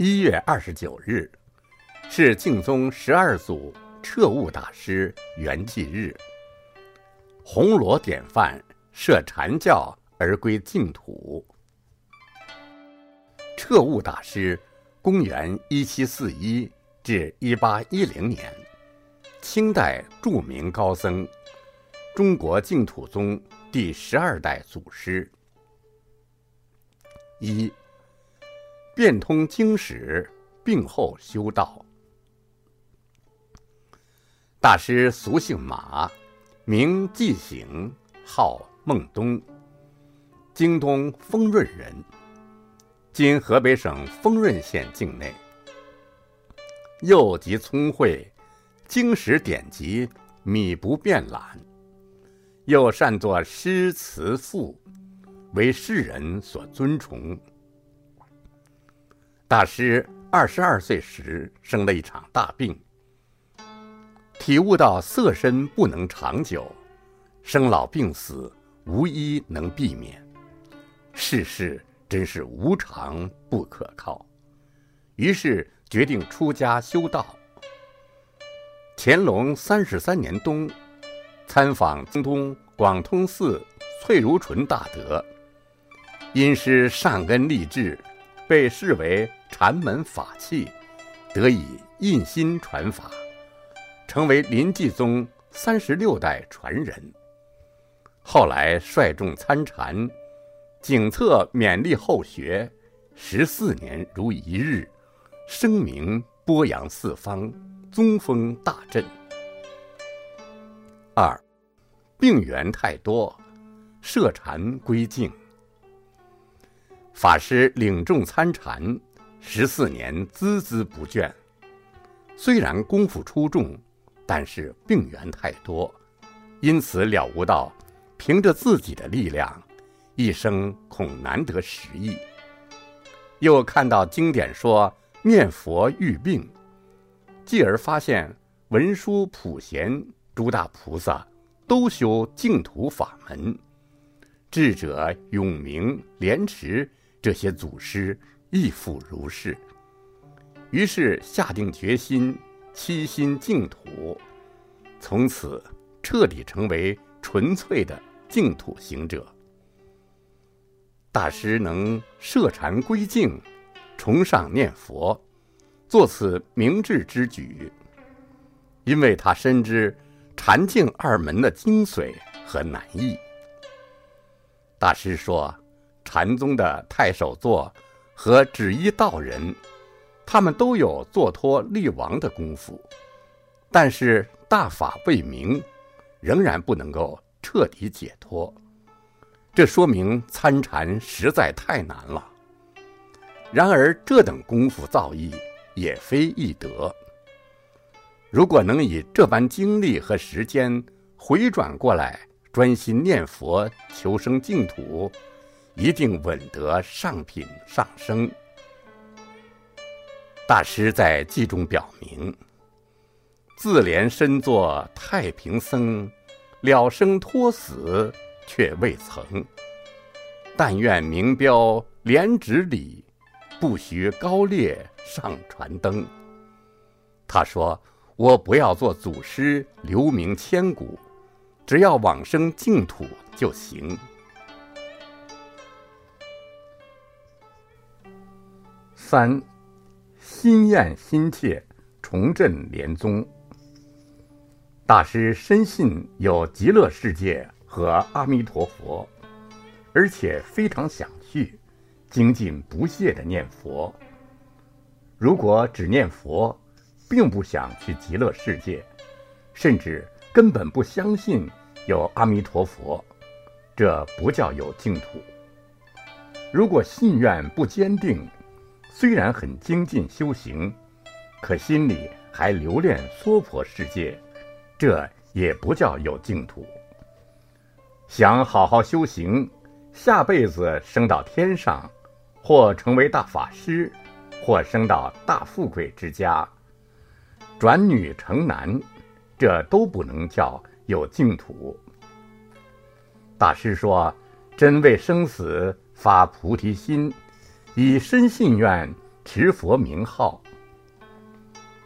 一月二十九日，是净宗十二祖彻悟大师圆寂日。红罗典范设禅教而归净土。彻悟大师，公元一七四一至一八一零年，清代著名高僧，中国净土宗第十二代祖师。一。变通经史，病后修道。大师俗姓马，名继行，号孟东，京东丰润人，今河北省丰润县境内。又极聪慧，经史典籍米不遍览，又善作诗词赋，为世人所尊崇。大师二十二岁时生了一场大病，体悟到色身不能长久，生老病死无一能避免，世事真是无常不可靠，于是决定出家修道。乾隆三十三年冬，参访京东广通寺翠如纯大德，因师善根立志，被视为。禅门法器得以印心传法，成为临济宗三十六代传人。后来率众参禅，景策勉励后学，十四年如一日，声名播扬四方，宗风大振。二，病源太多，设禅归静。法师领众参禅。十四年孜孜不倦，虽然功夫出众，但是病源太多，因此了悟到，凭着自己的力量，一生恐难得十亿。又看到经典说念佛愈病，继而发现文殊、普贤诸大菩萨都修净土法门，智者永明、莲池这些祖师。亦复如是。于是下定决心，七心净土，从此彻底成为纯粹的净土行者。大师能设禅归静，崇尚念佛，做此明智之举，因为他深知禅净二门的精髓和难易。大师说，禅宗的太守座。和止一道人，他们都有坐脱立王的功夫，但是大法未明，仍然不能够彻底解脱。这说明参禅实在太难了。然而这等功夫造诣也非易得。如果能以这般精力和时间回转过来，专心念佛求生净土。一定稳得上品上升。大师在记中表明：“自怜身作太平僧，了生托死却未曾。但愿名标莲指里，不须高烈上传灯。”他说：“我不要做祖师留名千古，只要往生净土就行。”三，心厌心切，重振莲宗。大师深信有极乐世界和阿弥陀佛，而且非常想去，精进不懈的念佛。如果只念佛，并不想去极乐世界，甚至根本不相信有阿弥陀佛，这不叫有净土。如果信愿不坚定，虽然很精进修行，可心里还留恋娑婆世界，这也不叫有净土。想好好修行，下辈子升到天上，或成为大法师，或升到大富贵之家，转女成男，这都不能叫有净土。大师说：“真为生死发菩提心。”以身信愿，持佛名号。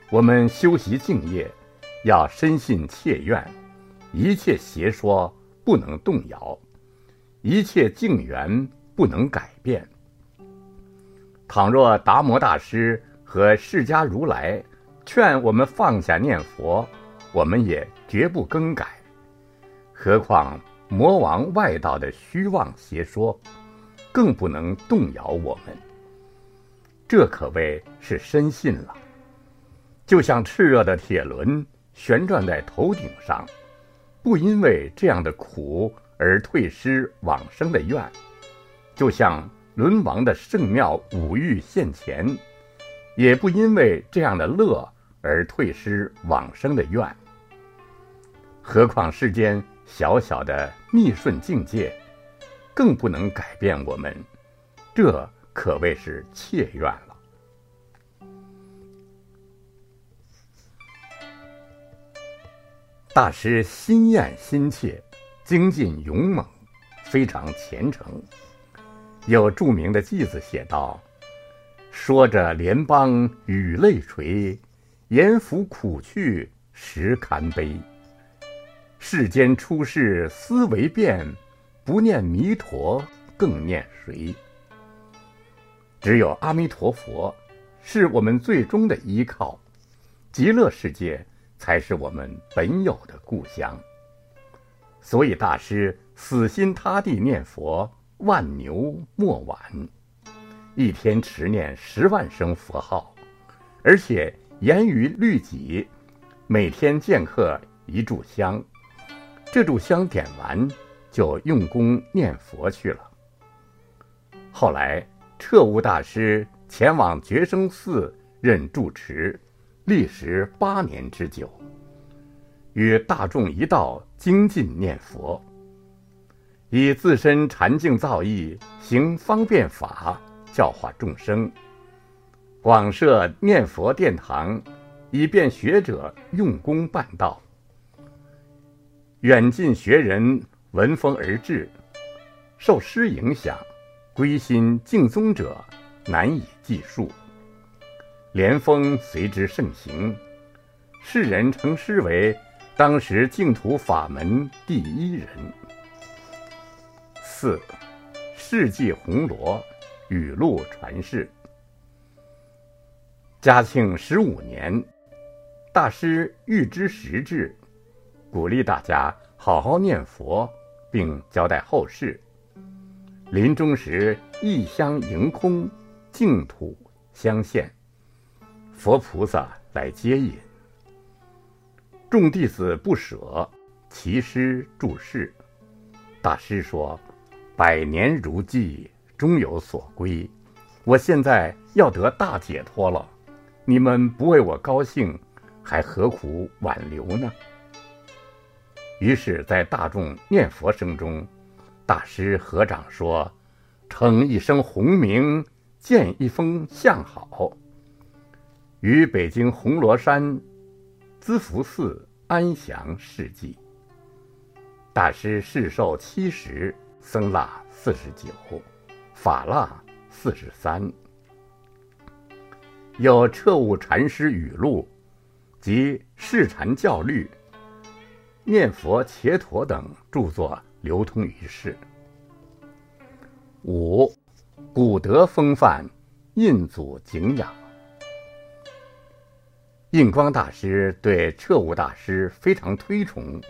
我们修习敬业，要深信切愿，一切邪说不能动摇，一切境缘不能改变。倘若达摩大师和释迦如来劝我们放下念佛，我们也绝不更改。何况魔王外道的虚妄邪说，更不能动摇我们。这可谓是深信了。就像炽热的铁轮旋转在头顶上，不因为这样的苦而退失往生的愿；就像轮王的圣庙五欲现前，也不因为这样的乐而退失往生的愿。何况世间小小的逆顺境界，更不能改变我们，这可谓是切愿了。大师心艳心切，精进勇猛，非常虔诚。有著名的偈子写道：“说着联邦与泪垂，言服苦趣实堪悲。世间出世思维变，不念弥陀更念谁？只有阿弥陀佛，是我们最终的依靠。极乐世界。”才是我们本有的故乡。所以大师死心塌地念佛，万牛莫晚，一天持念十万声佛号，而且严于律己，每天见客一炷香，这炷香点完就用功念佛去了。后来彻悟大师前往觉生寺任住持。历时八年之久，与大众一道精进念佛，以自身禅境造诣行方便法，教化众生，广设念佛殿堂，以便学者用功办道。远近学人闻风而至，受诗影响，归心敬宗者难以计数。莲峰随之盛行，世人称诗为当时净土法门第一人。四，世纪红罗语录传世。嘉庆十五年，大师预知时至，鼓励大家好好念佛，并交代后事。临终时，一香迎空，净土相现。佛菩萨来接引，众弟子不舍，其师注释。大师说：“百年如寄，终有所归。我现在要得大解脱了，你们不为我高兴，还何苦挽留呢？”于是，在大众念佛声中，大师合掌说：“称一声洪名，建一封相好。”于北京红螺山资福寺安详事迹。大师世寿七十，僧腊四十九，法腊四十三。有彻悟禅师语录及释禅教律、念佛伽陀等著作流通于世。五，古德风范，印祖敬仰。印光大师对彻悟大师非常推崇，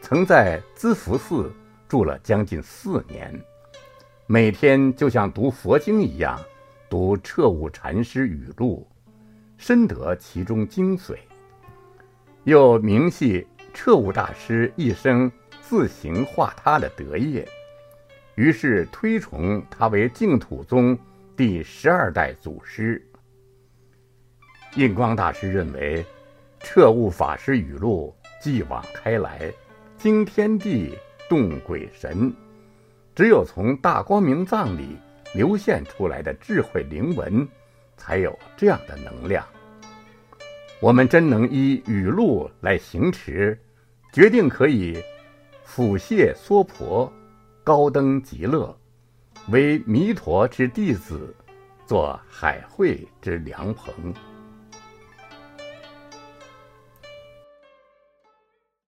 曾在资福寺住了将近四年，每天就像读佛经一样读彻悟禅师语录，深得其中精髓。又明细彻悟大师一生自行化他的德业，于是推崇他为净土宗第十二代祖师。印光大师认为，彻悟法师语录继往开来，惊天地，动鬼神。只有从大光明藏里流现出来的智慧灵文，才有这样的能量。我们真能依雨露来行持，决定可以俯谢娑婆，高登极乐，为弥陀之弟子，做海会之良朋。